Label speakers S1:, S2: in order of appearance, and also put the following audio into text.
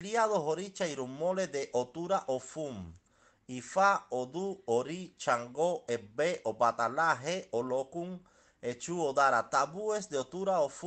S1: Liados oricha irumole de otura ofum. Ifa odu ori chango ebbe obatalaje olokun echu odara. Tabúes de otura ofum.